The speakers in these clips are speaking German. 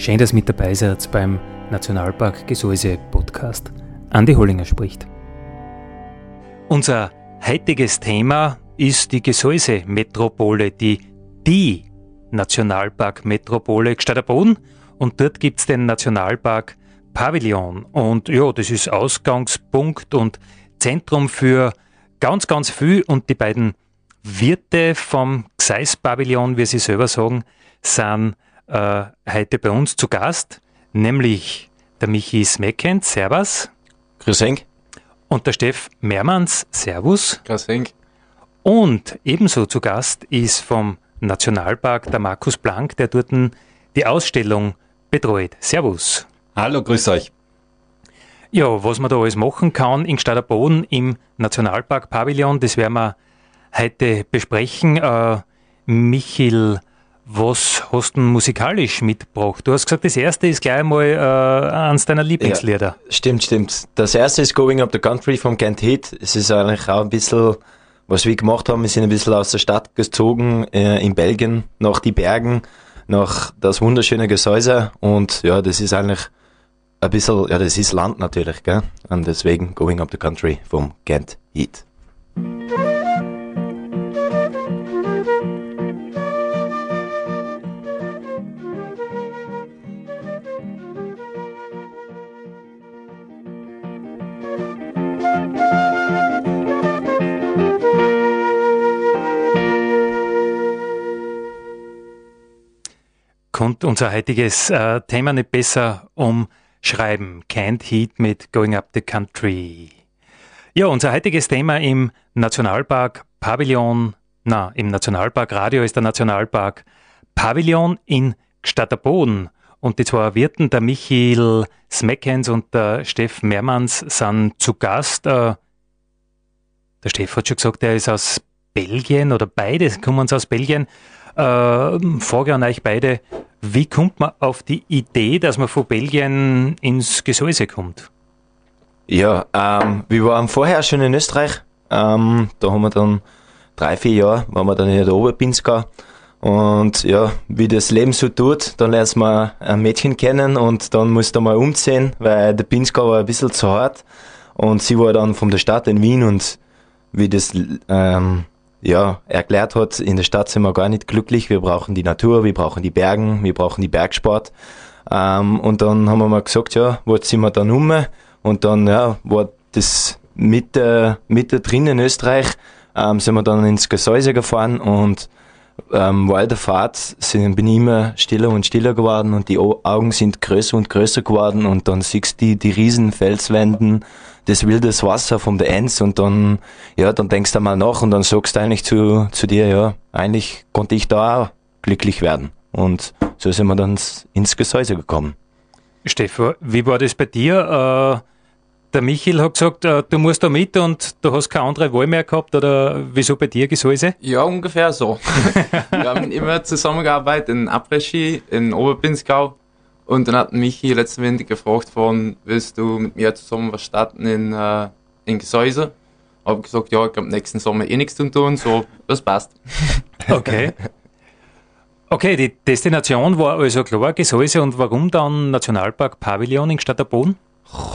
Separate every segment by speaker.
Speaker 1: Schön, dass mit dabei seid beim Nationalpark Gesäuse Podcast. Andi Hollinger spricht. Unser heutiges Thema ist die Gesäuse-Metropole, die die Nationalpark-Metropole Gstaderboden und dort gibt es den Nationalpark Pavillon und ja, das ist Ausgangspunkt und Zentrum für ganz, ganz viel und die beiden Wirte vom Gseis-Pavillon, wie sie selber sagen, sind äh, heute bei uns zu Gast, nämlich der Michi Smeckend, Servus.
Speaker 2: Grüß Henk.
Speaker 1: Und der Steff Mehrmanns, Servus.
Speaker 2: Grüß Henk.
Speaker 1: Und ebenso zu Gast ist vom Nationalpark der Markus Blank, der dort die Ausstellung betreut. Servus.
Speaker 2: Hallo, grüß euch.
Speaker 1: Ja, was man da alles machen kann in Boden im Nationalpark Pavillon, das werden wir heute besprechen. Äh, Michel was hast du musikalisch mitgebracht? Du hast gesagt, das erste ist gleich mal äh, eines deiner Lieblingslieder. Ja,
Speaker 2: stimmt, stimmt. Das erste ist Going Up the Country von Kent Heat. Es ist eigentlich auch ein bisschen, was wir gemacht haben, wir sind ein bisschen aus der Stadt gezogen, äh, in Belgien, nach die Bergen, nach das wunderschöne Gesäuse und ja, das ist eigentlich ein bisschen, ja, das ist Land natürlich, gell? Und deswegen Going Up the Country vom Kent Heat.
Speaker 1: Unser heutiges äh, Thema nicht besser umschreiben. Can't Heat mit Going Up the Country. Ja, unser heutiges Thema im Nationalpark Pavillon, na, im Nationalpark Radio ist der Nationalpark Pavillon in Gstatterboden. Und die zwei Wirten, der Michael Smeckens und der Steff Mehrmanns, sind zu Gast. Äh, der Steff hat schon gesagt, er ist aus Belgien oder beide kommen aus Belgien. Äh, Frage an euch beide, wie kommt man auf die Idee, dass man von Belgien ins Gesäuse kommt?
Speaker 2: Ja, ähm, wir waren vorher schon in Österreich. Ähm, da haben wir dann drei, vier Jahre, waren wir dann in der Oberpinska. Und ja, wie das Leben so tut, dann lernst man ein Mädchen kennen und dann musst du mal umziehen, weil der Pinska war ein bisschen zu hart. Und sie war dann von der Stadt in Wien und wie das ähm, ja, erklärt hat, in der Stadt sind wir gar nicht glücklich, wir brauchen die Natur, wir brauchen die Bergen, wir brauchen die Bergsport. Ähm, und dann haben wir mal gesagt, ja, wo sind wir dann um? Und dann ja, war das mit, äh, mit drin in Österreich, ähm, sind wir dann ins Gesäuse gefahren und ähm, während der Fahrt sind, bin ich immer stiller und stiller geworden und die Augen sind größer und größer geworden und dann siehst du die, die riesen Felswänden, das wildes Wasser vom der Enz und dann, ja, dann denkst du mal nach und dann sagst du eigentlich zu, zu dir, ja, eigentlich konnte ich da auch glücklich werden. Und so sind wir dann ins Gesäuse gekommen.
Speaker 1: Stefan, wie war das bei dir? Äh, der Michael hat gesagt, äh, du musst da mit und du hast keine andere Wahl mehr gehabt oder wieso bei dir Gesäuse?
Speaker 3: Ja, ungefähr so. wir haben immer zusammengearbeitet in Après-Ski in Oberpinskau und dann hat Michi letzten Winter gefragt von, willst du mit mir zusammen was starten in, äh, in Gesäuse? Hab gesagt, ja, ich glaube nächsten Sommer eh nichts zu tun, so, das passt.
Speaker 1: Okay. Okay, die Destination war also klar, Gesäuse und warum dann Nationalpark Pavillon in Stadterboden?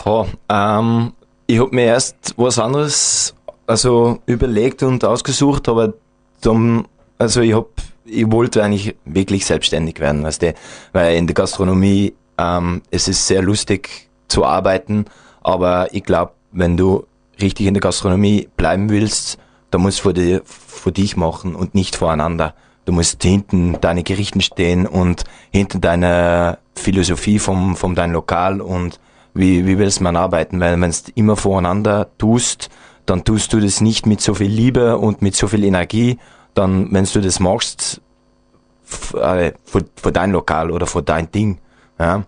Speaker 2: Ja, ähm, ich habe mir erst was anderes also überlegt und ausgesucht, aber dann, also ich habe ich wollte eigentlich wirklich selbstständig werden, weißt du, weil in der Gastronomie ähm, es ist sehr lustig zu arbeiten, aber ich glaube, wenn du richtig in der Gastronomie bleiben willst, dann musst du für, die, für dich machen und nicht voreinander, du musst hinten deine Gerichten stehen und hinter deiner Philosophie vom, vom dein Lokal und wie, wie willst man arbeiten, weil wenn du immer voreinander tust, dann tust du das nicht mit so viel Liebe und mit so viel Energie, dann, wenn du das machst, für, für dein Lokal oder für dein Ding, ja.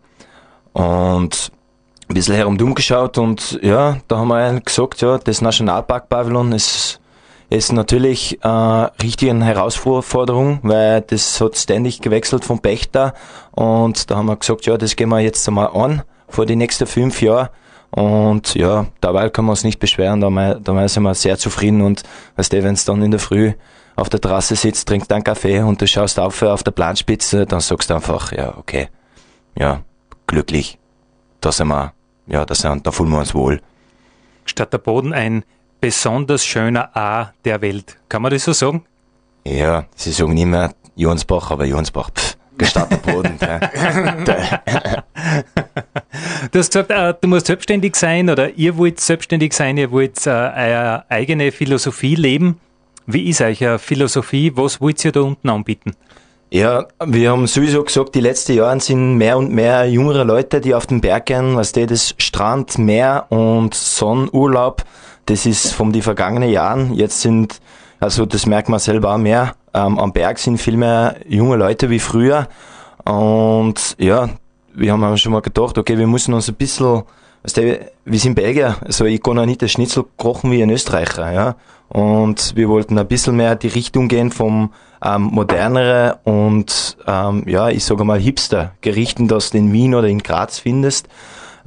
Speaker 2: Und ein bisschen herumdumm geschaut und ja, da haben wir gesagt, ja, das Nationalpark-Pavillon ist, ist natürlich äh, richtig eine Herausforderung, weil das hat ständig gewechselt vom Pächter und da haben wir gesagt, ja, das gehen wir jetzt einmal an vor die nächsten fünf Jahre und ja, dabei können wir uns nicht beschweren, da, da sind wir sehr zufrieden und weißt du, wenn es dann in der Früh auf der Terrasse sitzt, trinkst einen Kaffee und du schaust auf auf der Planspitze, dann sagst du einfach, ja, okay, ja, glücklich, da sind wir, ja, da, sind, da fühlen wir uns wohl.
Speaker 1: Statt der Boden ein besonders schöner A der Welt. Kann man das so sagen?
Speaker 2: Ja, sie sagen immer Jonsbach, aber Jonsbach, pff, gestatteter Boden.
Speaker 1: du hast gesagt, äh, du musst selbstständig sein oder ihr wollt selbstständig sein, ihr wollt äh, eure eigene Philosophie leben. Wie ist eure Philosophie? Was wollt ihr da unten anbieten?
Speaker 2: Ja, wir haben sowieso gesagt, die letzten Jahre sind mehr und mehr jüngere Leute, die auf den Berg gehen, was die das Strand, Meer und Sonnenurlaub, das ist von den vergangenen Jahren. Jetzt sind, also das merkt man selber auch mehr, ähm, am Berg sind viel mehr junge Leute wie früher. Und ja, wir haben schon mal gedacht, okay, wir müssen uns ein bisschen, weißt du, wir sind Belgier, also ich kann auch nicht das Schnitzel kochen wie ein Österreicher, ja. Und wir wollten ein bisschen mehr die Richtung gehen vom ähm, modernere und ähm, ja, ich sage mal Hipster Gerichten, das du in Wien oder in Graz findest.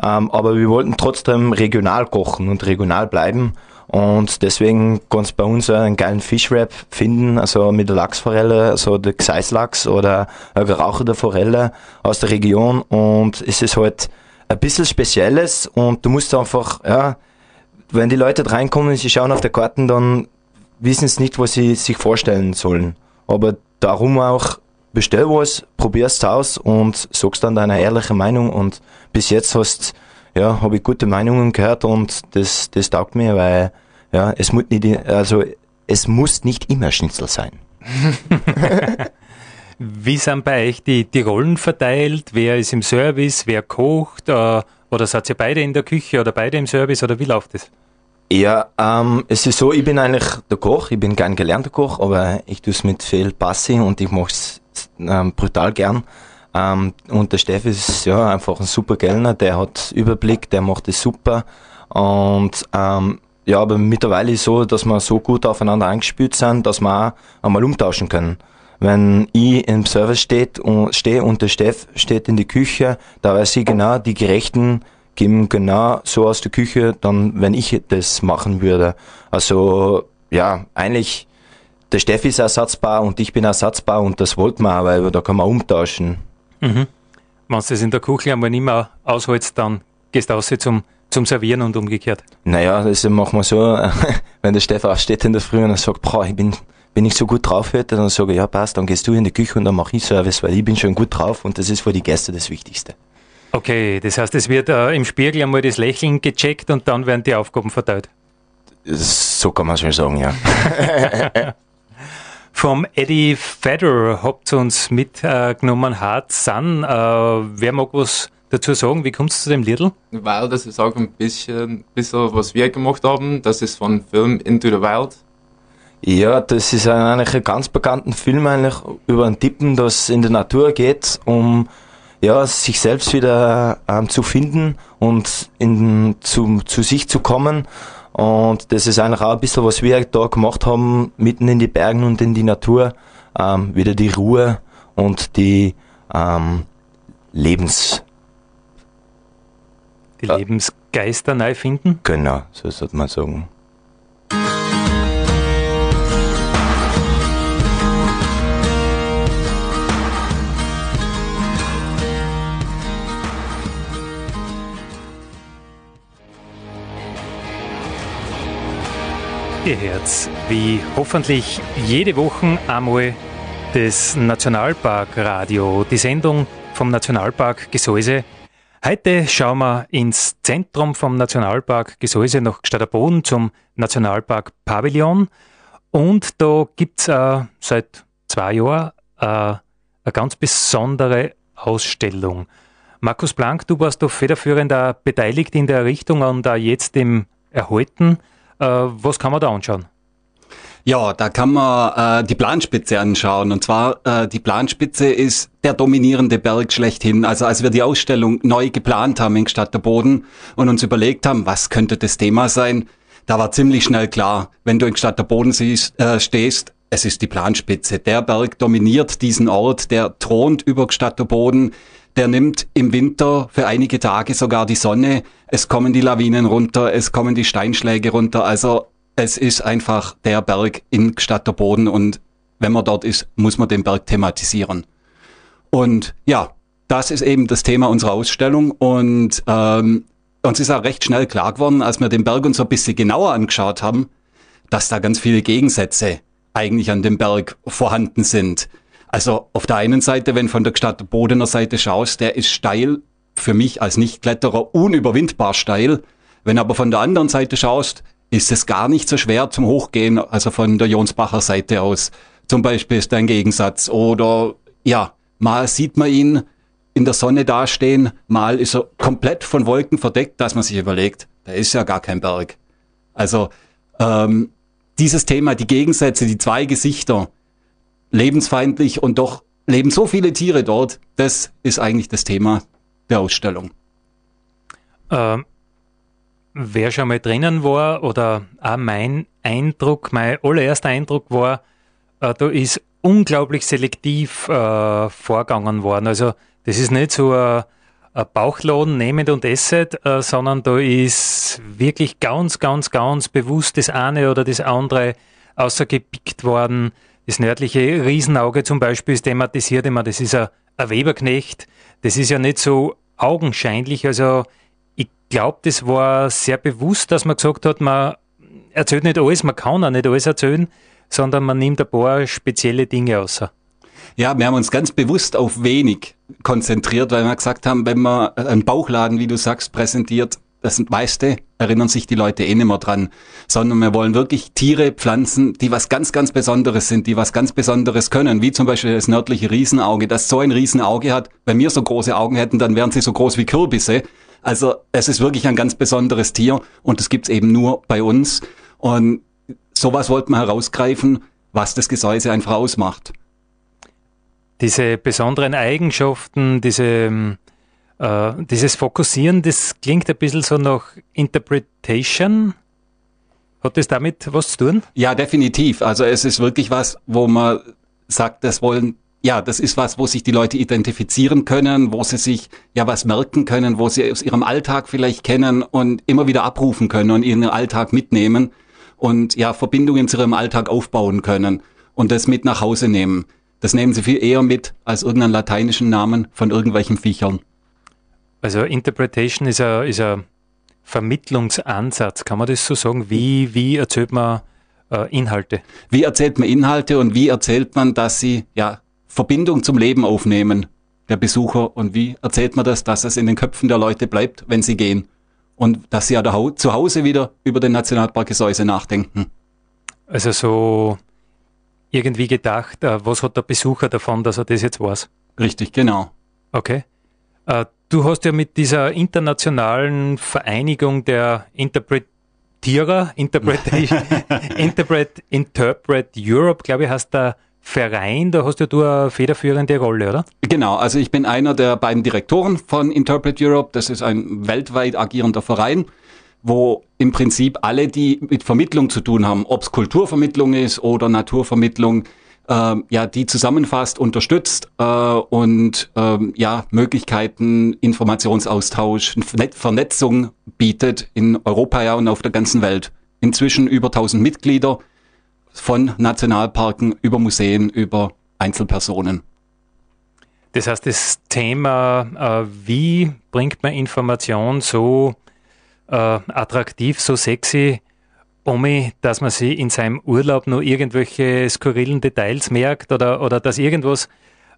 Speaker 2: Ähm, aber wir wollten trotzdem regional kochen und regional bleiben. Und deswegen kannst du bei uns einen geilen Fischwrap finden, also mit der Lachsforelle, also der Gseislachs oder eine gerauchte Forelle aus der Region. Und es ist halt ein bisschen Spezielles und du musst einfach, ja, wenn die Leute reinkommen und sie schauen auf der Karten, dann wissen sie nicht, was sie sich vorstellen sollen. Aber darum auch, bestell was, probier's aus und sagst dann deine ehrliche Meinung und bis jetzt hast, ja, habe ich gute Meinungen gehört und das, das taugt mir, weil, ja, es muss nicht, also, es muss nicht immer Schnitzel sein.
Speaker 1: Wie sind bei euch die, die Rollen verteilt? Wer ist im Service? Wer kocht? Äh, oder seid ihr beide in der Küche oder beide im Service? Oder wie läuft es?
Speaker 2: Ja, ähm, es ist so, ich bin eigentlich der Koch, ich bin kein gelernter Koch, aber ich tue es mit viel Passi und ich mache es ähm, brutal gern. Ähm, und der Steff ist ja einfach ein super Kellner, der hat Überblick, der macht es super. Und ähm, ja, aber mittlerweile ist es so, dass wir so gut aufeinander eingespielt sind, dass wir auch einmal umtauschen können. Wenn ich im Service steht und, stehe und der Steff steht in die Küche, da weiß ich genau, die gerechten geben genau so aus der Küche, dann, wenn ich das machen würde. Also, ja, eigentlich, der Steffi ist ersatzbar und ich bin ersatzbar und das wollten wir auch, weil da kann man umtauschen.
Speaker 1: Mhm. Wenn du das in der Küche einmal nicht mehr aushältst, dann gehst du raus zum, zum Servieren und umgekehrt.
Speaker 2: Naja, das machen wir so, wenn der Stefan steht in der Früh und sagt, boah, ich bin, bin ich so gut drauf heute, dann sage ich, ja passt, dann gehst du in die Küche und dann mache ich Service, weil ich bin schon gut drauf und das ist für die Gäste das Wichtigste.
Speaker 1: Okay, das heißt, es wird äh, im Spiegel einmal das Lächeln gecheckt und dann werden die Aufgaben verteilt.
Speaker 2: So kann man schon sagen, ja.
Speaker 1: Vom Eddie Federer habt ihr uns mitgenommen, äh, Hard Sun. Äh, wer mag was dazu sagen? Wie kommst du zu dem Lidl?
Speaker 3: Weil das ist auch ein bisschen, bisschen was wir gemacht haben. Das ist von Film Into the Wild.
Speaker 2: Ja, das ist eigentlich ein ganz bekannter Film eigentlich über einen Tippen, das in der Natur geht, um ja, sich selbst wieder ähm, zu finden und in, zu, zu sich zu kommen. Und das ist eigentlich auch ein bisschen, was wir da gemacht haben, mitten in die Bergen und in die Natur. Ähm, wieder die Ruhe und die ähm, Lebens...
Speaker 1: Die Lebensgeister neu finden?
Speaker 2: Genau, so sollte man sagen.
Speaker 1: Ihr Herz, wie hoffentlich jede Woche einmal das Nationalparkradio, die Sendung vom Nationalpark Gesäuse. Heute schauen wir ins Zentrum vom Nationalpark Gesäuse nach Gstaderboden zum Nationalpark Pavillon. Und da gibt's äh, seit zwei Jahren äh, eine ganz besondere Ausstellung. Markus Blank, du warst doch federführender beteiligt in der Errichtung und da jetzt im Erhalten. Äh, was kann man da anschauen?
Speaker 4: Ja, da kann man äh, die Planspitze anschauen. Und zwar, äh, die Planspitze ist der dominierende Berg schlechthin. Also als wir die Ausstellung neu geplant haben in Stadt Boden und uns überlegt haben, was könnte das Thema sein, da war ziemlich schnell klar, wenn du in Stadt Boden siehst, äh, stehst, es ist die Planspitze. Der Berg dominiert diesen Ort, der thront über Stadt Boden. Der nimmt im Winter für einige Tage sogar die Sonne. Es kommen die Lawinen runter, es kommen die Steinschläge runter. Also es ist einfach der Berg in Stadt der Boden und wenn man dort ist, muss man den Berg thematisieren. Und ja, das ist eben das Thema unserer Ausstellung und ähm, uns ist auch recht schnell klar geworden, als wir den Berg uns ein bisschen genauer angeschaut haben, dass da ganz viele Gegensätze eigentlich an dem Berg vorhanden sind. Also auf der einen Seite, wenn von der Stadt Bodener Seite schaust, der ist steil, für mich als Nichtkletterer unüberwindbar steil. Wenn aber von der anderen Seite schaust, ist es gar nicht so schwer zum Hochgehen, also von der Jonsbacher Seite aus. Zum Beispiel ist ein Gegensatz. Oder ja, mal sieht man ihn in der Sonne dastehen, mal ist er komplett von Wolken verdeckt, dass man sich überlegt, da ist ja gar kein Berg. Also ähm, dieses Thema, die Gegensätze, die zwei Gesichter, lebensfeindlich und doch leben so viele Tiere dort, das ist eigentlich das Thema der Ausstellung.
Speaker 1: Ähm, wer schon mal drinnen war oder auch mein Eindruck, mein allererster Eindruck war, äh, da ist unglaublich selektiv äh, vorgegangen worden. Also das ist nicht so ein, ein Bauchladen nehmend und esset, äh, sondern da ist wirklich ganz, ganz, ganz bewusst das eine oder das andere außergepickt worden. Das nördliche Riesenauge zum Beispiel ist thematisiert immer, das ist ein, ein Weberknecht. Das ist ja nicht so augenscheinlich, also glaube, das war sehr bewusst, dass man gesagt hat, man erzählt nicht alles, man kann auch nicht alles erzählen, sondern man nimmt ein paar spezielle Dinge außer.
Speaker 4: Ja, wir haben uns ganz bewusst auf wenig konzentriert, weil wir gesagt haben, wenn man einen Bauchladen, wie du sagst, präsentiert, das meiste erinnern sich die Leute eh nicht mehr dran, sondern wir wollen wirklich Tiere, Pflanzen, die was ganz, ganz Besonderes sind, die was ganz Besonderes können, wie zum Beispiel das nördliche Riesenauge, das so ein Riesenauge hat. Wenn wir so große Augen hätten, dann wären sie so groß wie Kürbisse. Also es ist wirklich ein ganz besonderes Tier und es gibt's eben nur bei uns. Und sowas wollten wir herausgreifen, was das Gesäuse einfach ausmacht.
Speaker 1: Diese besonderen Eigenschaften, diese, äh, dieses Fokussieren, das klingt ein bisschen so nach Interpretation. Hat das damit was zu tun?
Speaker 4: Ja, definitiv. Also es ist wirklich was, wo man sagt, das wollen ja, das ist was, wo sich die Leute identifizieren können, wo sie sich ja was merken können, wo sie aus ihrem Alltag vielleicht kennen und immer wieder abrufen können und ihren Alltag mitnehmen und ja, Verbindungen zu ihrem Alltag aufbauen können und das mit nach Hause nehmen. Das nehmen sie viel eher mit als irgendeinen lateinischen Namen von irgendwelchen Viechern.
Speaker 1: Also Interpretation ist ein, ist ein Vermittlungsansatz, kann man das so sagen? Wie, wie erzählt man äh, Inhalte?
Speaker 4: Wie erzählt man Inhalte und wie erzählt man, dass sie ja Verbindung zum Leben aufnehmen, der Besucher, und wie erzählt man das, dass es in den Köpfen der Leute bleibt, wenn sie gehen. Und dass sie ja zu Hause wieder über den Nationalpark Gesäuse nachdenken.
Speaker 1: Also so irgendwie gedacht, äh, was hat der Besucher davon, dass er das jetzt weiß?
Speaker 4: Richtig, genau.
Speaker 1: Okay. Du hast ja mit dieser internationalen Vereinigung der Interpretierer, Interpretation, Interpret, Interpret Europe, glaube ich, hast da Verein, da hast ja du eine federführende Rolle, oder?
Speaker 4: Genau, also ich bin einer der beiden Direktoren von Interpret Europe. Das ist ein weltweit agierender Verein, wo im Prinzip alle, die mit Vermittlung zu tun haben, ob es Kulturvermittlung ist oder Naturvermittlung, äh, ja, die zusammenfasst, unterstützt äh, und äh, ja, Möglichkeiten, Informationsaustausch, Vernetzung bietet in Europa ja und auf der ganzen Welt. Inzwischen über 1000 Mitglieder von Nationalparken über Museen, über Einzelpersonen.
Speaker 1: Das heißt, das Thema, äh, wie bringt man Information so äh, attraktiv, so sexy, um dass man sie in seinem Urlaub nur irgendwelche skurrilen Details merkt oder, oder dass irgendwas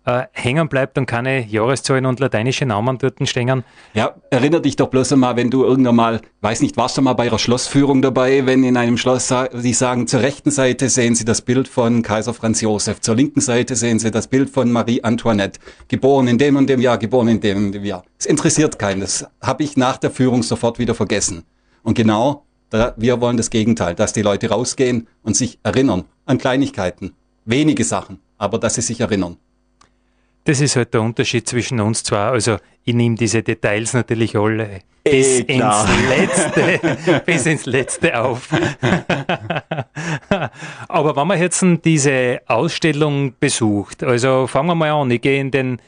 Speaker 1: äh, hängen bleibt und keine Jahreszahlen und lateinische Namen dort stehen.
Speaker 4: Ja, erinnere dich doch bloß einmal, wenn du irgendwann mal, weiß nicht, warst du mal bei ihrer Schlossführung dabei, wenn in einem Schloss sie sagen, zur rechten Seite sehen sie das Bild von Kaiser Franz Josef, zur linken Seite sehen sie das Bild von Marie Antoinette, geboren in dem und dem Jahr, geboren in dem und dem Jahr. Es interessiert keinen, das habe ich nach der Führung sofort wieder vergessen. Und genau, da, wir wollen das Gegenteil, dass die Leute rausgehen und sich erinnern an Kleinigkeiten, wenige Sachen, aber dass sie sich erinnern.
Speaker 1: Das ist halt der Unterschied zwischen uns zwei. Also ich nehme diese Details natürlich alle bis eh, ins letzte, bis ins letzte auf. Aber wenn man jetzt diese Ausstellung besucht, also fangen wir mal an, ich gehe in den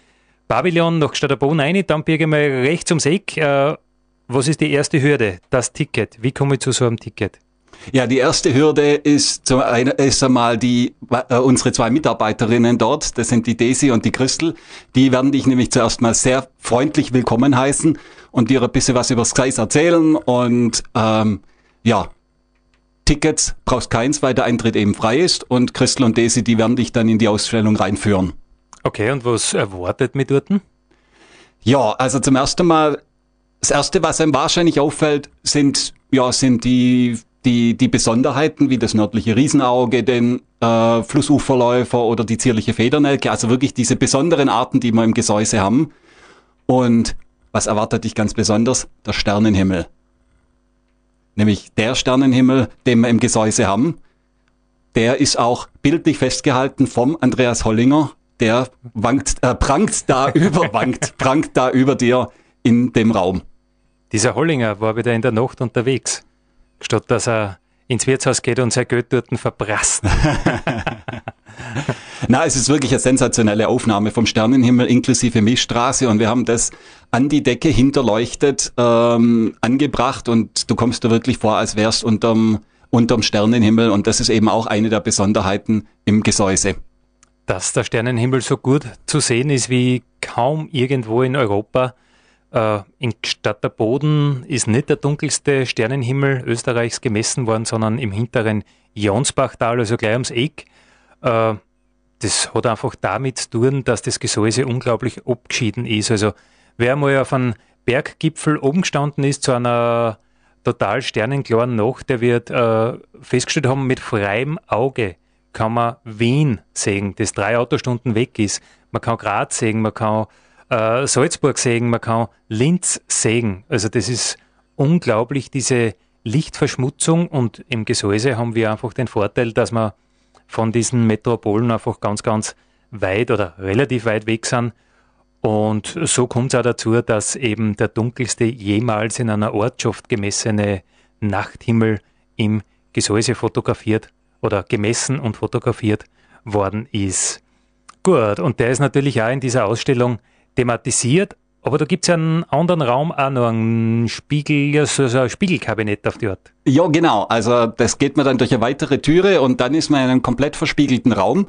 Speaker 1: Pavillon nach Stadterbohn rein, dann biege ich mal rechts ums Eck. Äh, was ist die erste Hürde? Das Ticket. Wie komme ich zu so einem Ticket?
Speaker 4: Ja, die erste Hürde ist, zum einen, ist einmal die, äh, unsere zwei Mitarbeiterinnen dort, das sind die Daisy und die Christel, die werden dich nämlich zuerst mal sehr freundlich willkommen heißen und dir ein bisschen was über das Kreis erzählen und ähm, ja, Tickets brauchst keins, weil der Eintritt eben frei ist und Christel und Daisy, die werden dich dann in die Ausstellung reinführen.
Speaker 1: Okay, und was erwartet mit dort?
Speaker 4: Ja, also zum ersten Mal, das erste, was einem wahrscheinlich auffällt, sind, ja, sind die die, die Besonderheiten wie das nördliche Riesenauge, den äh, Flussuferläufer oder die zierliche Federnelke, also wirklich diese besonderen Arten, die wir im Gesäuse haben. Und was erwartet dich ganz besonders? Der Sternenhimmel. Nämlich der Sternenhimmel, den wir im Gesäuse haben, der ist auch bildlich festgehalten vom Andreas Hollinger, der wankt, äh, prangt da über, wankt, prangt da über dir in dem Raum.
Speaker 1: Dieser Hollinger war wieder in der Nacht unterwegs statt dass er ins Wirtshaus geht und sein Geld dort verprasst.
Speaker 4: Na, es ist wirklich eine sensationelle Aufnahme vom Sternenhimmel inklusive Milchstraße und wir haben das an die Decke hinterleuchtet ähm, angebracht und du kommst da wirklich vor, als wärst unterm, unterm Sternenhimmel und das ist eben auch eine der Besonderheiten im Gesäuse.
Speaker 1: Dass der Sternenhimmel so gut zu sehen ist wie kaum irgendwo in Europa, äh, in Stadt der Boden ist nicht der dunkelste Sternenhimmel Österreichs gemessen worden, sondern im hinteren Jonsbachtal, also gleich ums Eck. Äh, das hat einfach damit zu tun, dass das Gesäuse unglaublich abgeschieden ist. Also wer mal auf einem Berggipfel oben gestanden ist zu einer total sternenklaren Nacht, der wird äh, festgestellt haben, mit freiem Auge kann man Wien sehen, das drei Autostunden weg ist. Man kann Graz sehen, man kann äh, Salzburg sägen, man kann Linz sägen. Also das ist unglaublich, diese Lichtverschmutzung und im Gesäuse haben wir einfach den Vorteil, dass wir von diesen Metropolen einfach ganz, ganz weit oder relativ weit weg sind. Und so kommt es auch dazu, dass eben der dunkelste jemals in einer Ortschaft gemessene Nachthimmel im Gesäuse fotografiert oder gemessen und fotografiert worden ist. Gut, und der ist natürlich auch in dieser Ausstellung thematisiert, aber da gibt es ja einen anderen Raum auch noch, einen Spiegel, so, so ein Spiegelkabinett auf die Art.
Speaker 4: Ja, genau. Also das geht man dann durch eine weitere Türe und dann ist man in einem komplett verspiegelten Raum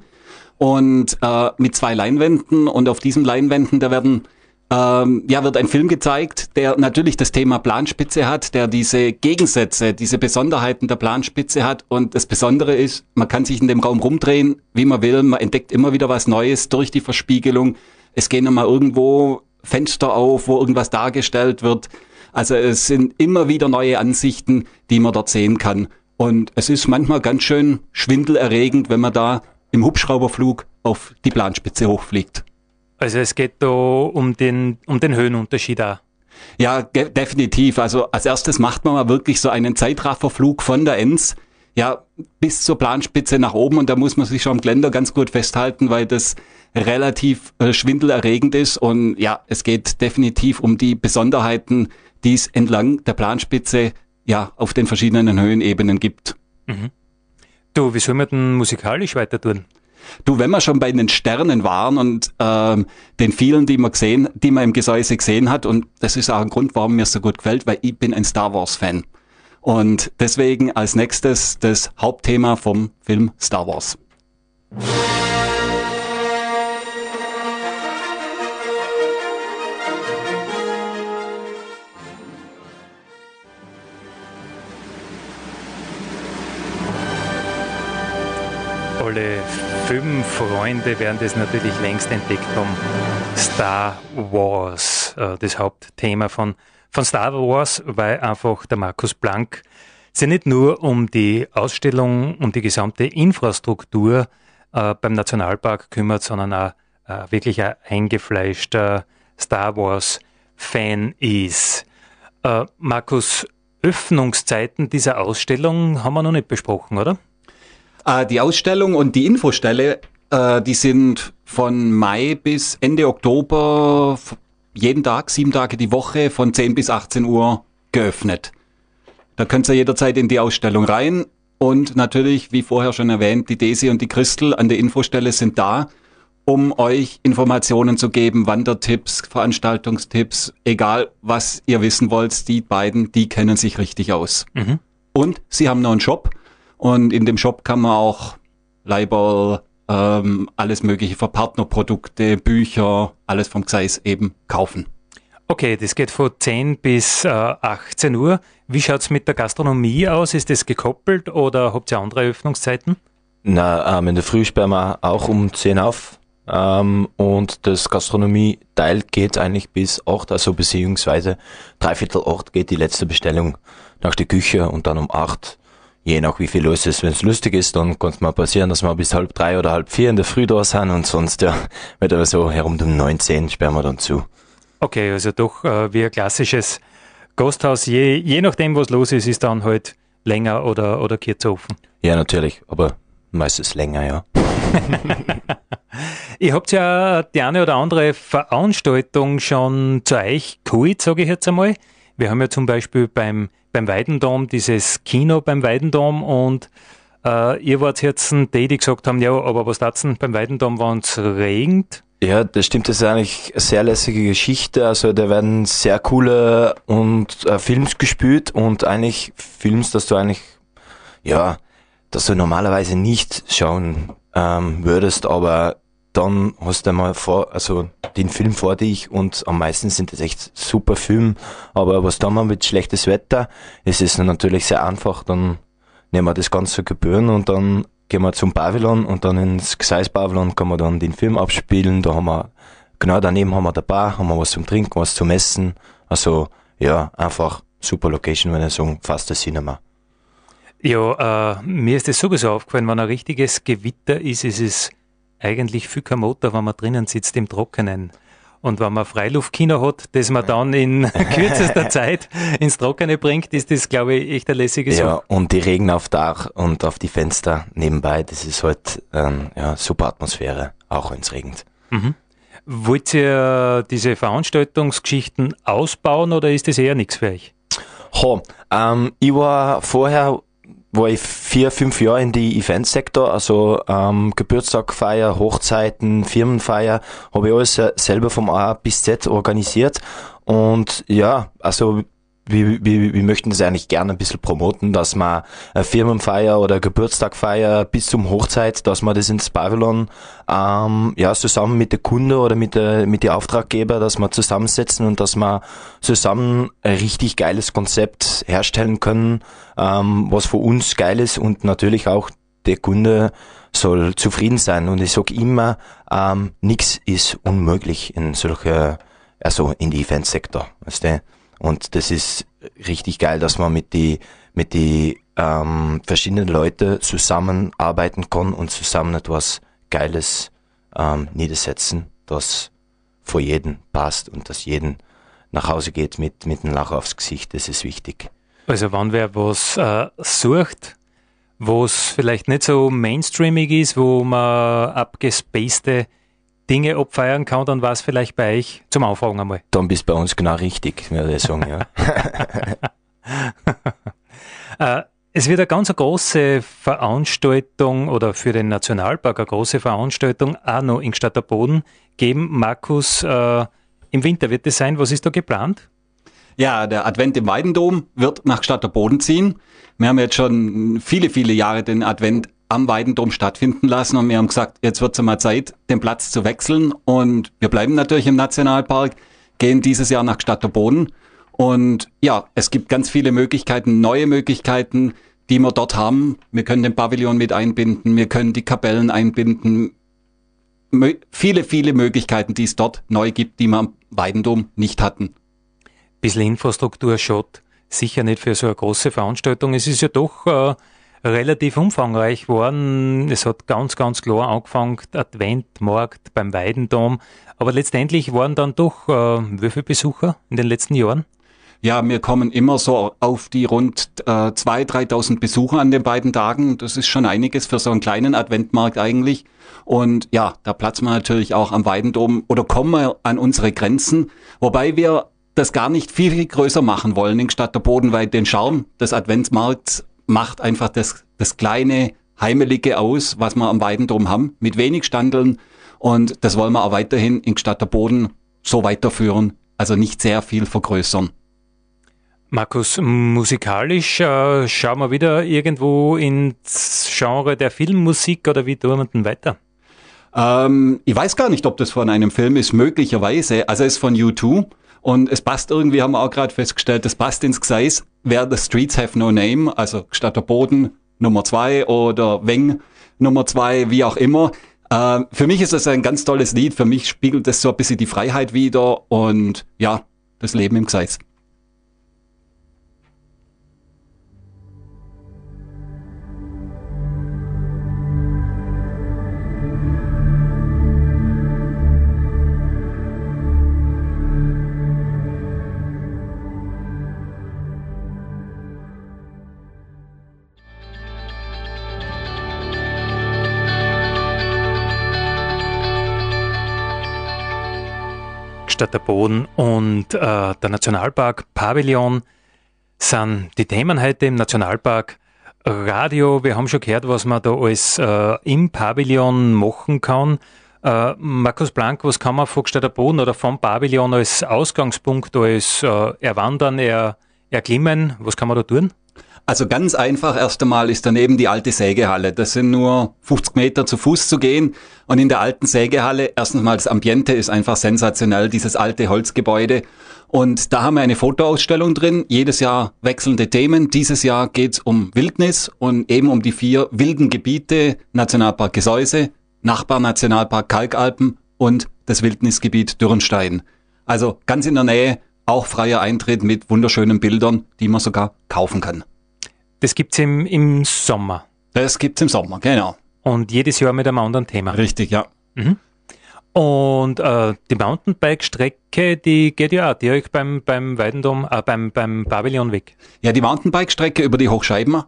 Speaker 4: und äh, mit zwei Leinwänden und auf diesen Leinwänden, da werden ähm, ja, wird ein Film gezeigt, der natürlich das Thema Planspitze hat, der diese Gegensätze, diese Besonderheiten der Planspitze hat. Und das Besondere ist, man kann sich in dem Raum rumdrehen, wie man will. Man entdeckt immer wieder was Neues durch die Verspiegelung. Es gehen mal irgendwo Fenster auf, wo irgendwas dargestellt wird. Also es sind immer wieder neue Ansichten, die man dort sehen kann. Und es ist manchmal ganz schön schwindelerregend, wenn man da im Hubschrauberflug auf die Planspitze hochfliegt.
Speaker 1: Also es geht da um den, um den Höhenunterschied auch.
Speaker 4: Ja, definitiv. Also als erstes macht man mal wirklich so einen Zeitrafferflug von der Enz ja, bis zur Planspitze nach oben und da muss man sich schon am Geländer ganz gut festhalten, weil das relativ äh, schwindelerregend ist und ja, es geht definitiv um die Besonderheiten, die es entlang der Planspitze ja auf den verschiedenen Höhenebenen gibt. Mhm.
Speaker 1: Du, wie soll man denn musikalisch weiter tun?
Speaker 4: Du, wenn wir schon bei den Sternen waren und ähm, den vielen, die man gesehen, die man im Gesäuse gesehen hat, und das ist auch ein Grund, warum mir so gut gefällt, weil ich bin ein Star Wars Fan. Und deswegen als nächstes das Hauptthema vom Film Star Wars.
Speaker 1: Alle Filmfreunde werden das natürlich längst entdeckt haben. Star Wars, äh, das Hauptthema von, von Star Wars, weil einfach der Markus Blank sich nicht nur um die Ausstellung, um die gesamte Infrastruktur äh, beim Nationalpark kümmert, sondern auch äh, wirklich ein eingefleischter Star Wars-Fan ist. Markus, Öffnungszeiten dieser Ausstellung haben wir noch nicht besprochen, oder?
Speaker 4: Äh, die Ausstellung und die Infostelle, äh, die sind von Mai bis Ende Oktober jeden Tag, sieben Tage die Woche von 10 bis 18 Uhr geöffnet. Da könnt ihr jederzeit in die Ausstellung rein und natürlich, wie vorher schon erwähnt, die Desi und die Christel an der Infostelle sind da, um euch Informationen zu geben, Wandertipps, Veranstaltungstipps, egal was ihr wissen wollt, die beiden, die kennen sich richtig aus. Mhm. Und sie haben noch einen Shop und in dem Shop kann man auch Leibol, ähm, alles mögliche für Partnerprodukte, Bücher, alles vom Gseis eben kaufen.
Speaker 1: Okay, das geht von 10 bis äh, 18 Uhr. Wie schaut's mit der Gastronomie aus? Ist das gekoppelt oder habt ihr andere Öffnungszeiten?
Speaker 2: Na, ähm, in der Früh sperren wir auch um 10 auf. Ähm, und das Gastronomie-Teil geht eigentlich bis 8, also beziehungsweise dreiviertel 8 geht die letzte Bestellung nach der Küche und dann um 8 je nach wie viel los ist. Wenn es lustig ist, dann kann es mal passieren, dass wir bis halb drei oder halb vier in der Früh da sind und sonst ja, wird aber so herum um neun, zehn sperren wir dann zu.
Speaker 1: Okay, also doch äh, wie ein klassisches Gasthaus. Je, je nachdem, was los ist, ist dann halt länger oder, oder kürzer offen.
Speaker 2: Ja, natürlich, aber meistens länger, ja.
Speaker 1: Ihr habt ja die eine oder andere Veranstaltung schon zu euch geholt, sage ich jetzt einmal. Wir haben ja zum Beispiel beim beim Weidendom, dieses Kino beim Weidendom und äh, ihr wart jetzt die, die gesagt haben, ja, aber was tat's denn beim Weidendom, wenn es regnet?
Speaker 2: Ja, das stimmt, das ist eigentlich eine sehr lässige Geschichte. Also da werden sehr coole und äh, Films gespielt und eigentlich Films, dass du eigentlich, ja, dass du normalerweise nicht schauen ähm, würdest, aber dann hast du einmal vor, also den Film vor dich und am meisten sind das echt super Film. Aber was da mal mit schlechtes Wetter, es ist natürlich sehr einfach, dann nehmen wir das ganze Gebühren und dann gehen wir zum Pavillon und dann ins Gseis Pavillon kann man dann den Film abspielen. Da haben wir, genau daneben haben wir der Bar, haben wir was zum Trinken, was zum Essen. Also, ja, einfach super Location, wenn ich sagen, fast das Cinema.
Speaker 1: Ja, äh, mir ist das sowieso aufgefallen, wenn ein richtiges Gewitter ist, ist es eigentlich viel kein Motor, wenn man drinnen sitzt im Trockenen. Und wenn man Freiluftkino hat, das man dann in kürzester Zeit ins Trockene bringt, ist das, glaube ich, echt eine lässige Sache.
Speaker 2: Ja, und die Regen auf Dach und auf die Fenster nebenbei, das ist halt ähm, ja, super Atmosphäre, auch wenn es regnet.
Speaker 1: Mhm. Wollt ihr diese Veranstaltungsgeschichten ausbauen oder ist das eher nichts für euch?
Speaker 2: Ha, ähm, ich war vorher war ich vier, fünf Jahre in die Eventsektor, also ähm, Geburtstagfeier, Hochzeiten, Firmenfeier, habe ich alles selber vom A bis Z organisiert. Und ja, also wir, wir, wir möchten das eigentlich gerne ein bisschen promoten, dass man eine Firmenfeier oder Geburtstagfeier bis zum Hochzeit, dass man das ins Pavillon ähm, ja zusammen mit der Kunde oder mit der mit der Auftraggeber, dass wir zusammensetzen und dass wir zusammen ein richtig geiles Konzept herstellen können, ähm, was für uns geil ist und natürlich auch der Kunde soll zufrieden sein. Und ich sag immer, ähm, nichts ist unmöglich in solche, also in die Eventsektor. Weißt du? Und das ist richtig geil, dass man mit die, mit die ähm, verschiedenen Leute zusammenarbeiten kann und zusammen etwas Geiles ähm, niedersetzen, das vor jedem passt und dass jeden nach Hause geht mit, mit einem Lacher aufs Gesicht. Das ist wichtig.
Speaker 1: Also wenn wer was äh, sucht, wo es vielleicht nicht so mainstreamig ist, wo man abgespacede Dinge abfeiern kann, dann war es vielleicht bei euch zum Anfang einmal.
Speaker 2: Dann bist du bei uns genau richtig, würde ich sagen, ja.
Speaker 1: äh, es wird eine ganz große Veranstaltung oder für den Nationalpark eine große Veranstaltung auch noch in Boden geben. Markus, äh, im Winter wird es sein. Was ist da geplant?
Speaker 4: Ja, der Advent im Weidendom wird nach Boden ziehen. Wir haben jetzt schon viele, viele Jahre den Advent am Weidendom stattfinden lassen und wir haben gesagt, jetzt wird es mal Zeit, den Platz zu wechseln und wir bleiben natürlich im Nationalpark, gehen dieses Jahr nach Boden und ja, es gibt ganz viele Möglichkeiten, neue Möglichkeiten, die wir dort haben. Wir können den Pavillon mit einbinden, wir können die Kapellen einbinden. Viele, viele Möglichkeiten, die es dort neu gibt, die wir am Weidendom nicht hatten.
Speaker 1: Bisschen Infrastruktur schaut sicher nicht für so eine große Veranstaltung. Es ist ja doch äh, relativ umfangreich geworden. Es hat ganz, ganz klar angefangen, Adventmarkt beim Weidendom. Aber letztendlich waren dann doch äh, wie viele Besucher in den letzten Jahren?
Speaker 4: Ja, wir kommen immer so auf die rund äh, 2.000, 3.000 Besucher an den beiden Tagen. Das ist schon einiges für so einen kleinen Adventmarkt eigentlich. Und ja, da platzen wir natürlich auch am Weidendom oder kommen wir an unsere Grenzen. Wobei wir das gar nicht viel, viel größer machen wollen in Stadt der Boden, den Charme des Adventsmarkts macht einfach das, das kleine Heimelige aus, was wir am Weidendom haben, mit wenig Standeln. Und das wollen wir auch weiterhin in Stadt der Boden so weiterführen, also nicht sehr viel vergrößern.
Speaker 1: Markus, musikalisch äh, schauen wir wieder irgendwo ins Genre der Filmmusik oder wie tun wir denn weiter?
Speaker 4: Ähm, ich weiß gar nicht, ob das von einem Film ist, möglicherweise. Also es ist von U2 und es passt irgendwie, haben wir auch gerade festgestellt, es passt ins Gseis, wer The Streets Have No Name, also statt der Boden Nummer zwei oder Weng Nummer zwei, wie auch immer. Äh, für mich ist das ein ganz tolles Lied, für mich spiegelt das so ein bisschen die Freiheit wider und ja, das Leben im Gseis.
Speaker 1: Der Boden und äh, der Nationalpark Pavillon sind die Themen heute im Nationalpark Radio. Wir haben schon gehört, was man da alles äh, im Pavillon machen kann. Äh, Markus Blank, was kann man von Stadt der Boden oder vom Pavillon als Ausgangspunkt, als äh, erwandern, er, erklimmen? Was kann man da tun?
Speaker 4: Also ganz einfach, erst einmal ist daneben die alte Sägehalle. Das sind nur 50 Meter zu Fuß zu gehen. Und in der alten Sägehalle, erstens mal das Ambiente ist einfach sensationell, dieses alte Holzgebäude. Und da haben wir eine Fotoausstellung drin, jedes Jahr wechselnde Themen. Dieses Jahr geht's um Wildnis und eben um die vier wilden Gebiete, Nationalpark Gesäuse, Nachbarnationalpark Kalkalpen und das Wildnisgebiet Dürrenstein. Also ganz in der Nähe, auch freier Eintritt mit wunderschönen Bildern, die man sogar kaufen kann.
Speaker 1: Das gibt's im, im Sommer.
Speaker 4: Das gibt's im Sommer, genau.
Speaker 1: Und jedes Jahr mit einem anderen Thema.
Speaker 4: Richtig, ja.
Speaker 1: Mhm. Und äh, die Mountainbike-Strecke, die geht ja auch direkt beim, beim Weidendom, äh, beim, beim Pavillon weg.
Speaker 4: Ja, die Mountainbike-Strecke über die Hochscheiben,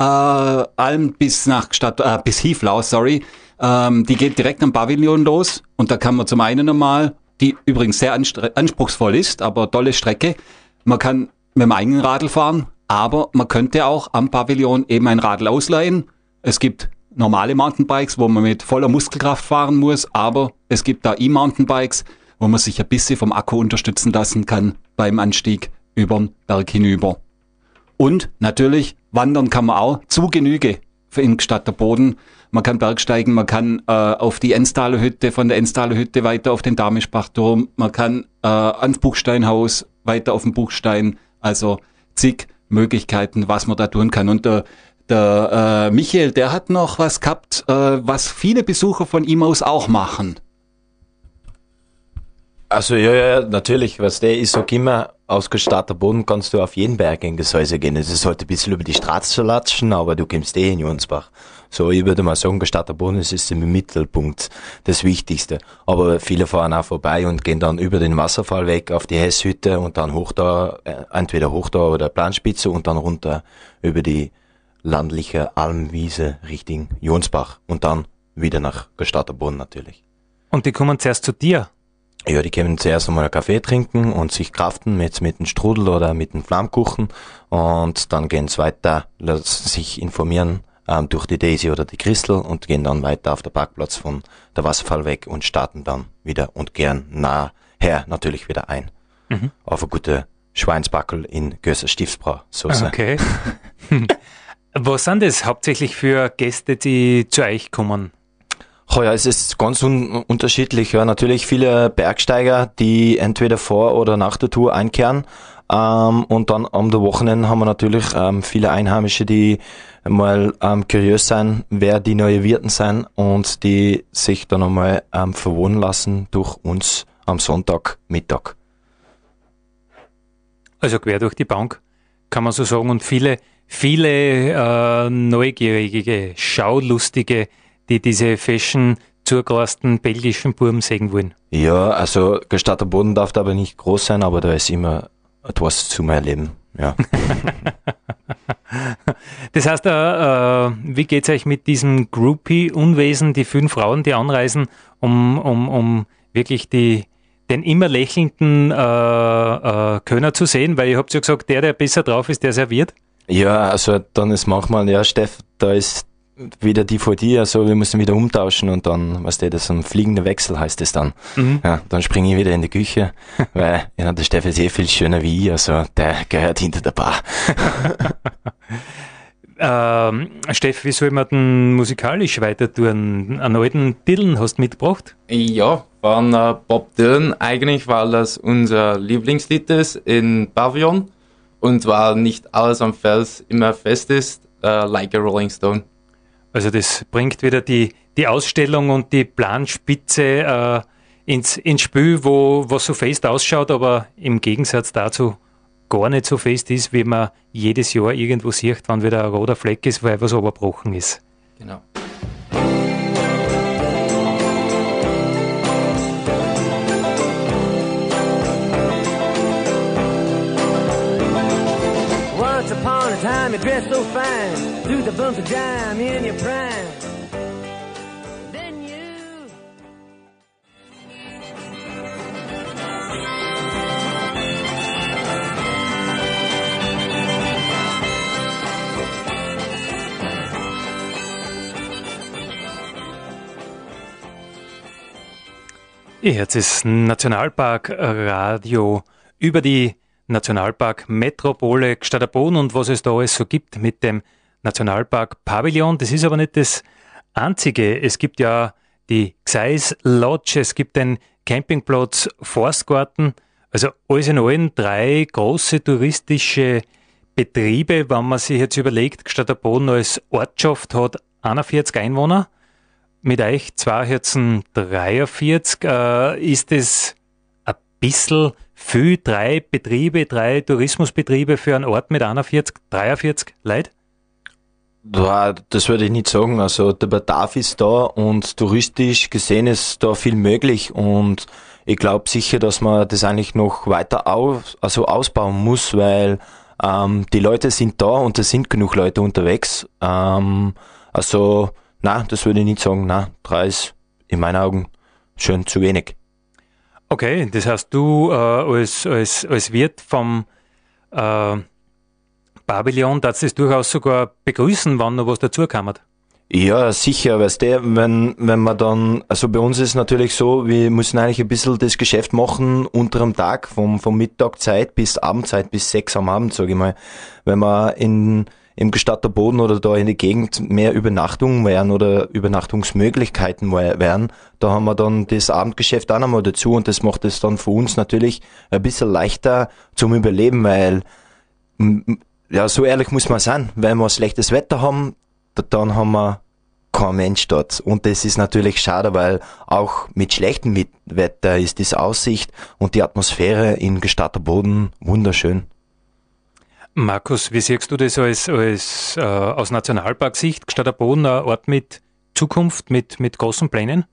Speaker 4: äh, Alm bis nach Stadt, äh, bis Hieflau, sorry, ähm, die geht direkt am Pavillon los und da kann man zum einen einmal, die übrigens sehr anspruchsvoll ist, aber tolle Strecke, man kann mit dem eigenen Radl fahren, aber man könnte auch am Pavillon eben ein Radl ausleihen. Es gibt normale Mountainbikes, wo man mit voller Muskelkraft fahren muss, aber es gibt da E-Mountainbikes, wo man sich ein bisschen vom Akku unterstützen lassen kann beim Anstieg über den Berg hinüber. Und natürlich wandern kann man auch zu Genüge Stadt der Boden. Man kann Bergsteigen, man kann äh, auf die Enstaler Hütte, von der Enstaler Hütte weiter auf den Damischbachturm, man kann äh, ans Buchsteinhaus, weiter auf den Buchstein, also zig Möglichkeiten, was man da tun kann. Und der, der äh, Michael, der hat noch was gehabt, äh, was viele Besucher von aus auch machen.
Speaker 2: Also ja, ja, natürlich, was der ist, sag immer, ausgestatteter Boden kannst du auf jeden Berg in Gesäuse gehen. Es ist halt ein bisschen über die Straße zu latschen, aber du kommst eh in Jonsbach. So, ich würde mal sagen, gestatter Boden ist im Mittelpunkt das Wichtigste. Aber viele fahren auch vorbei und gehen dann über den Wasserfall weg auf die Hesshütte und dann hoch da, äh, entweder hoch da oder Planspitze und dann runter über die landliche Almwiese Richtung Jonsbach und dann wieder nach Gestatter Boden natürlich.
Speaker 1: Und die kommen zuerst zu dir?
Speaker 2: Ja, die können zuerst einmal einen Kaffee trinken und sich kraften mit, mit einem Strudel oder mit einem Flammkuchen und dann gehen sie weiter, lassen sich informieren ähm, durch die Daisy oder die Crystal und gehen dann weiter auf der Parkplatz von der Wasserfall weg und starten dann wieder und gern nachher natürlich wieder ein. Mhm. Auf eine gute Schweinsbackel in Gösser Stiftsbrausoße.
Speaker 1: Okay. Was sind das hauptsächlich für Gäste, die zu euch kommen?
Speaker 2: Oh ja, es ist ganz un unterschiedlich. Ja, natürlich viele Bergsteiger, die entweder vor oder nach der Tour einkehren. Ähm, und dann am Wochenende haben wir natürlich ähm, viele Einheimische, die mal ähm, curious sein, wer die neue Wirten sind und die sich dann einmal ähm, verwohnen lassen durch uns am Sonntagmittag.
Speaker 1: Also quer durch die Bank, kann man so sagen. Und viele, viele äh, neugierige, schaulustige, die diese Fashion zugerausten belgischen Burm sehen wollen.
Speaker 2: Ja, also Gestatter Boden darf aber nicht groß sein, aber da ist immer etwas zu mehr Leben. Ja.
Speaker 1: das heißt, äh, äh, wie geht es euch mit diesem Groupie-Unwesen, die fünf Frauen, die anreisen, um, um, um wirklich die, den immer lächelnden äh, äh, Könner zu sehen? Weil ihr habt ja gesagt, der, der besser drauf ist, der serviert.
Speaker 2: Ja, also dann ist manchmal, ja, Steff, da ist wieder die vor dir, also wir müssen wieder umtauschen und dann, was der, das ein fliegender Wechsel heißt es dann. Mhm. Ja, dann springe ich wieder in die Küche, weil ja, der Steff ist eh viel schöner wie ich, also der gehört hinter der Bar.
Speaker 1: ähm, Steff, wie soll man denn musikalisch weiter tun? Einen alten Dylan hast du mitgebracht?
Speaker 3: Ja, von äh, Bob Dylan eigentlich, weil das unser Lieblingslied ist in Pavillon und weil nicht alles am Fels immer fest ist, äh, like a Rolling Stone.
Speaker 1: Also das bringt wieder die, die Ausstellung und die Planspitze äh, ins, ins Spiel, wo was so fest ausschaut, aber im Gegensatz dazu gar nicht so fest ist, wie man jedes Jahr irgendwo sieht, wann wieder ein roter Fleck ist, weil was überbrochen ist.
Speaker 3: Genau. Time you dressed so fine through the bumps of dime in your prime. Then you.
Speaker 1: Ihr hört es Nationalpark Radio über die Nationalpark Metropole Gstaderbon und was es da alles so gibt mit dem Nationalpark Pavillon. Das ist aber nicht das einzige. Es gibt ja die Gseis Lodge, es gibt den Campingplatz Forstgarten. Also alles in allem drei große touristische Betriebe. Wenn man sich jetzt überlegt, statt der Boden als Ortschaft hat 41 Einwohner, mit euch zwei Herzen 43, äh, ist es ein bisschen viel, drei Betriebe, drei Tourismusbetriebe für einen Ort mit 41, 43 Leute?
Speaker 2: Das würde ich nicht sagen. Also der Bedarf ist da und touristisch gesehen ist da viel möglich und ich glaube sicher, dass man das eigentlich noch weiter aus, also ausbauen muss, weil ähm, die Leute sind da und es sind genug Leute unterwegs. Ähm, also, na, das würde ich nicht sagen. Na, drei ist in meinen Augen schön zu wenig.
Speaker 1: Okay, das heißt, du äh, als, als, als Wirt vom äh, Babylon, darfst es durchaus sogar begrüßen, wann noch was dazu kam.
Speaker 2: Ja, sicher, weißt du, wenn, wenn man dann, also bei uns ist es natürlich so, wir müssen eigentlich ein bisschen das Geschäft machen unter dem Tag, vom, vom Mittagzeit bis Abendzeit, bis sechs am Abend, sage ich mal. Wenn wir in, im Gestatter Boden oder da in der Gegend mehr Übernachtungen wären oder Übernachtungsmöglichkeiten wären, da haben wir dann das Abendgeschäft auch nochmal dazu und das macht es dann für uns natürlich ein bisschen leichter zum Überleben, weil ja, so ehrlich muss man sein. Wenn wir schlechtes Wetter haben, dann haben wir kein Mensch dort. Und das ist natürlich schade, weil auch mit schlechtem Wetter ist die Aussicht und die Atmosphäre in Gestatter Boden wunderschön.
Speaker 1: Markus, wie siehst du das als, als äh, aus Nationalparksicht? Gestatter Boden ein Ort mit Zukunft, mit, mit großen Plänen?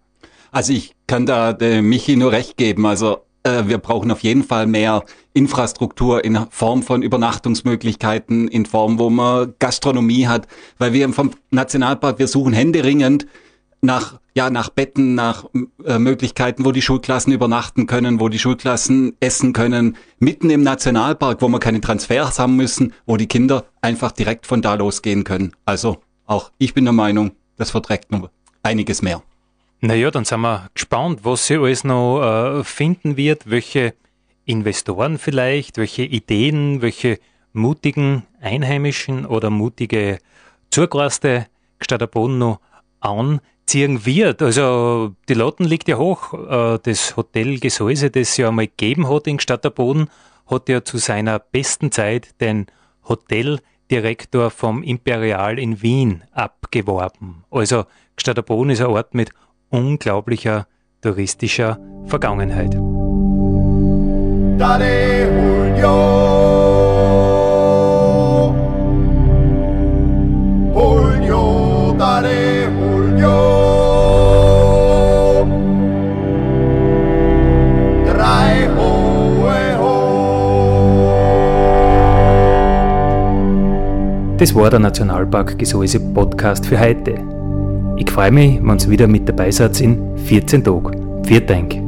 Speaker 4: Also ich kann da dem Michi nur recht geben. Also äh, wir brauchen auf jeden Fall mehr Infrastruktur in Form von Übernachtungsmöglichkeiten, in Form, wo man Gastronomie hat, weil wir vom Nationalpark, wir suchen händeringend nach, ja, nach Betten, nach äh, Möglichkeiten, wo die Schulklassen übernachten können, wo die Schulklassen essen können, mitten im Nationalpark, wo wir keine Transfers haben müssen, wo die Kinder einfach direkt von da losgehen können. Also auch ich bin der Meinung, das verträgt noch einiges mehr.
Speaker 1: Naja, dann sind wir gespannt, was sie alles noch äh, finden wird, welche Investoren vielleicht, welche Ideen, welche mutigen Einheimischen oder mutige Zugereiste Gstatter Boden noch anziehen wird. Also die Lotten liegt ja hoch. Äh, das Hotel Gesäuse, das ja einmal gegeben hat in Gstatter Boden, hat ja zu seiner besten Zeit den Hoteldirektor vom Imperial in Wien abgeworben. Also Gstaderbodden ist ein Ort mit unglaublicher touristischer Vergangenheit. Daddy Das war der Nationalpark Gesäuse Podcast für heute. Ich freue mich, wenn ihr wieder mit dabei seid in 14 Tagen. Vielen Dank.